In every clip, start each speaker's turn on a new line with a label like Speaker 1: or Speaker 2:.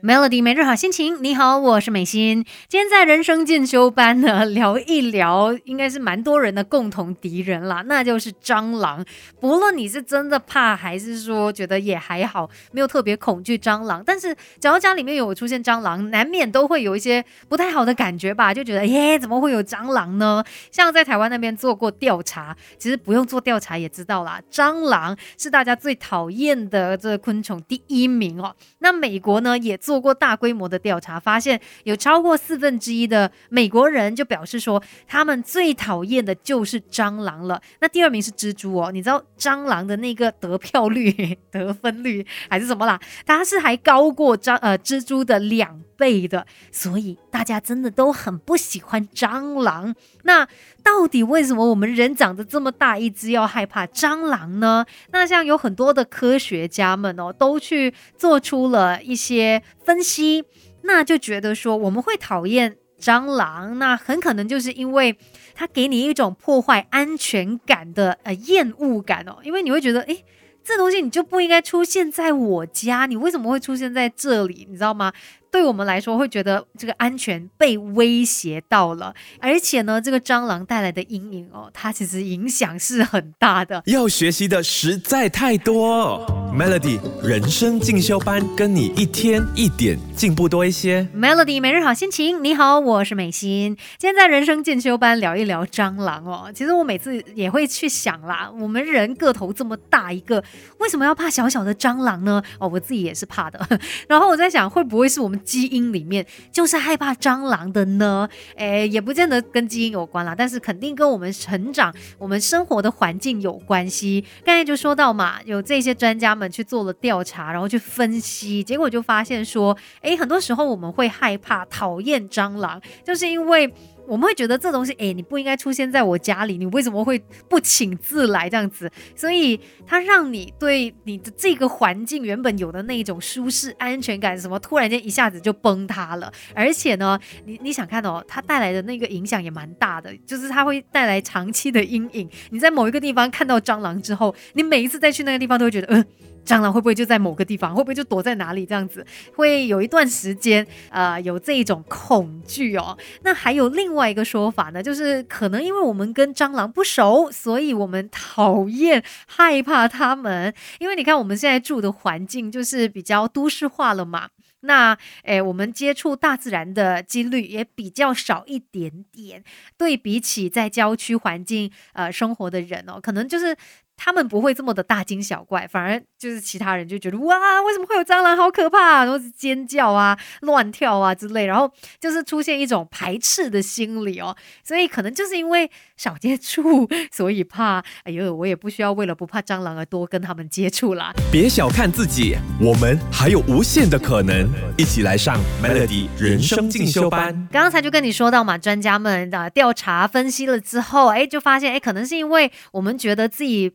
Speaker 1: Melody 每日好心情，你好，我是美心。今天在人生进修班呢，聊一聊，应该是蛮多人的共同敌人啦，那就是蟑螂。不论你是真的怕，还是说觉得也还好，没有特别恐惧蟑螂，但是只要家里面有出现蟑螂，难免都会有一些不太好的感觉吧？就觉得耶，怎么会有蟑螂呢？像在台湾那边做过调查，其实不用做调查也知道啦，蟑螂是大家最讨厌的这个昆虫第一名哦。那美国呢也。做过大规模的调查，发现有超过四分之一的美国人就表示说，他们最讨厌的就是蟑螂了。那第二名是蜘蛛哦，你知道蟑螂的那个得票率、得分率还是什么啦？它是还高过蟑呃蜘蛛的两背的，所以大家真的都很不喜欢蟑螂。那到底为什么我们人长得这么大一只要害怕蟑螂呢？那像有很多的科学家们哦，都去做出了一些。分析，那就觉得说我们会讨厌蟑螂，那很可能就是因为它给你一种破坏安全感的呃厌恶感哦，因为你会觉得，诶，这东西你就不应该出现在我家，你为什么会出现在这里？你知道吗？对我们来说，会觉得这个安全被威胁到了，而且呢，这个蟑螂带来的阴影哦，它其实影响是很大的。
Speaker 2: 要学习的实在太多，Melody 人生进修班，跟你一天一点进步多一些。
Speaker 1: Melody 每日好心情，你好，我是美心。今天在人生进修班聊一聊蟑螂哦。其实我每次也会去想啦，我们人个头这么大一个，为什么要怕小小的蟑螂呢？哦，我自己也是怕的。然后我在想，会不会是我们基因里面就是害怕蟑螂的呢？诶，也不见得跟基因有关啦，但是肯定跟我们成长、我们生活的环境有关系。刚才就说到嘛，有这些专家们去做了调查，然后去分析，结果就发现说，诶，很多时候我们会害怕、讨厌蟑螂，就是因为。我们会觉得这东西，哎，你不应该出现在我家里，你为什么会不请自来这样子？所以它让你对你的这个环境原本有的那一种舒适安全感，什么突然间一下子就崩塌了。而且呢，你你想看哦，它带来的那个影响也蛮大的，就是它会带来长期的阴影。你在某一个地方看到蟑螂之后，你每一次再去那个地方都会觉得，嗯。蟑螂会不会就在某个地方？会不会就躲在哪里？这样子会有一段时间，呃，有这一种恐惧哦。那还有另外一个说法呢，就是可能因为我们跟蟑螂不熟，所以我们讨厌、害怕它们。因为你看我们现在住的环境就是比较都市化了嘛，那诶，我们接触大自然的几率也比较少一点点。对比起在郊区环境呃生活的人哦，可能就是。他们不会这么的大惊小怪，反而就是其他人就觉得哇，为什么会有蟑螂，好可怕，然后尖叫啊、乱跳啊之类，然后就是出现一种排斥的心理哦。所以可能就是因为少接触，所以怕。哎呦，我也不需要为了不怕蟑螂而多跟他们接触啦。
Speaker 2: 别小看自己，我们还有无限的可能。一起来上 Melody 人生进修班。
Speaker 1: 刚才就跟你说到嘛，专家们的调查分析了之后，哎，就发现哎，可能是因为我们觉得自己。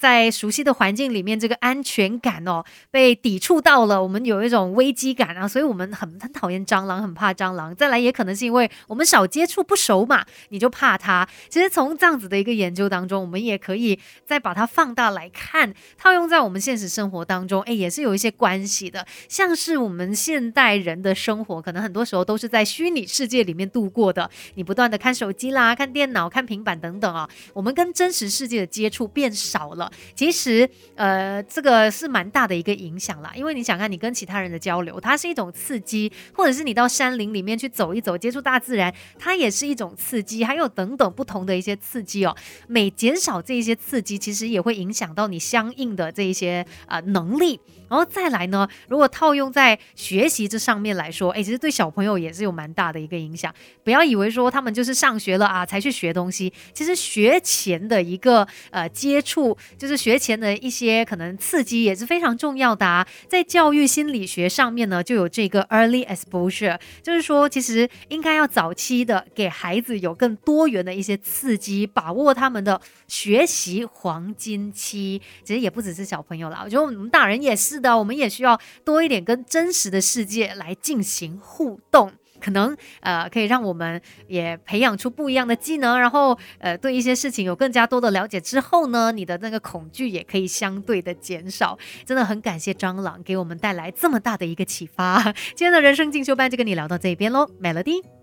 Speaker 1: 在熟悉的环境里面，这个安全感哦被抵触到了，我们有一种危机感啊，所以我们很很讨厌蟑螂，很怕蟑螂。再来也可能是因为我们少接触不熟嘛，你就怕它。其实从这样子的一个研究当中，我们也可以再把它放大来看，套用在我们现实生活当中，哎，也是有一些关系的。像是我们现代人的生活，可能很多时候都是在虚拟世界里面度过的，你不断的看手机啦、看电脑、看平板等等啊，我们跟真实世界的接触变少了。其实，呃，这个是蛮大的一个影响啦，因为你想看，你跟其他人的交流，它是一种刺激，或者是你到山林里面去走一走，接触大自然，它也是一种刺激，还有等等不同的一些刺激哦。每减少这一些刺激，其实也会影响到你相应的这一些呃能力。然后再来呢，如果套用在学习这上面来说，哎，其实对小朋友也是有蛮大的一个影响。不要以为说他们就是上学了啊才去学东西，其实学前的一个呃接触，就是学前的一些可能刺激也是非常重要的啊。在教育心理学上面呢，就有这个 early exposure，就是说其实应该要早期的给孩子有更多元的一些刺激，把握他们的学习黄金期。其实也不只是小朋友啦，我觉得我们大人也是。的，我们也需要多一点跟真实的世界来进行互动。可能呃可以让我们也培养出不一样的技能，然后呃对一些事情有更加多的了解之后呢，你的那个恐惧也可以相对的减少。真的很感谢蟑螂给我们带来这么大的一个启发。今天的人生进修班就跟你聊到这边喽，Melody。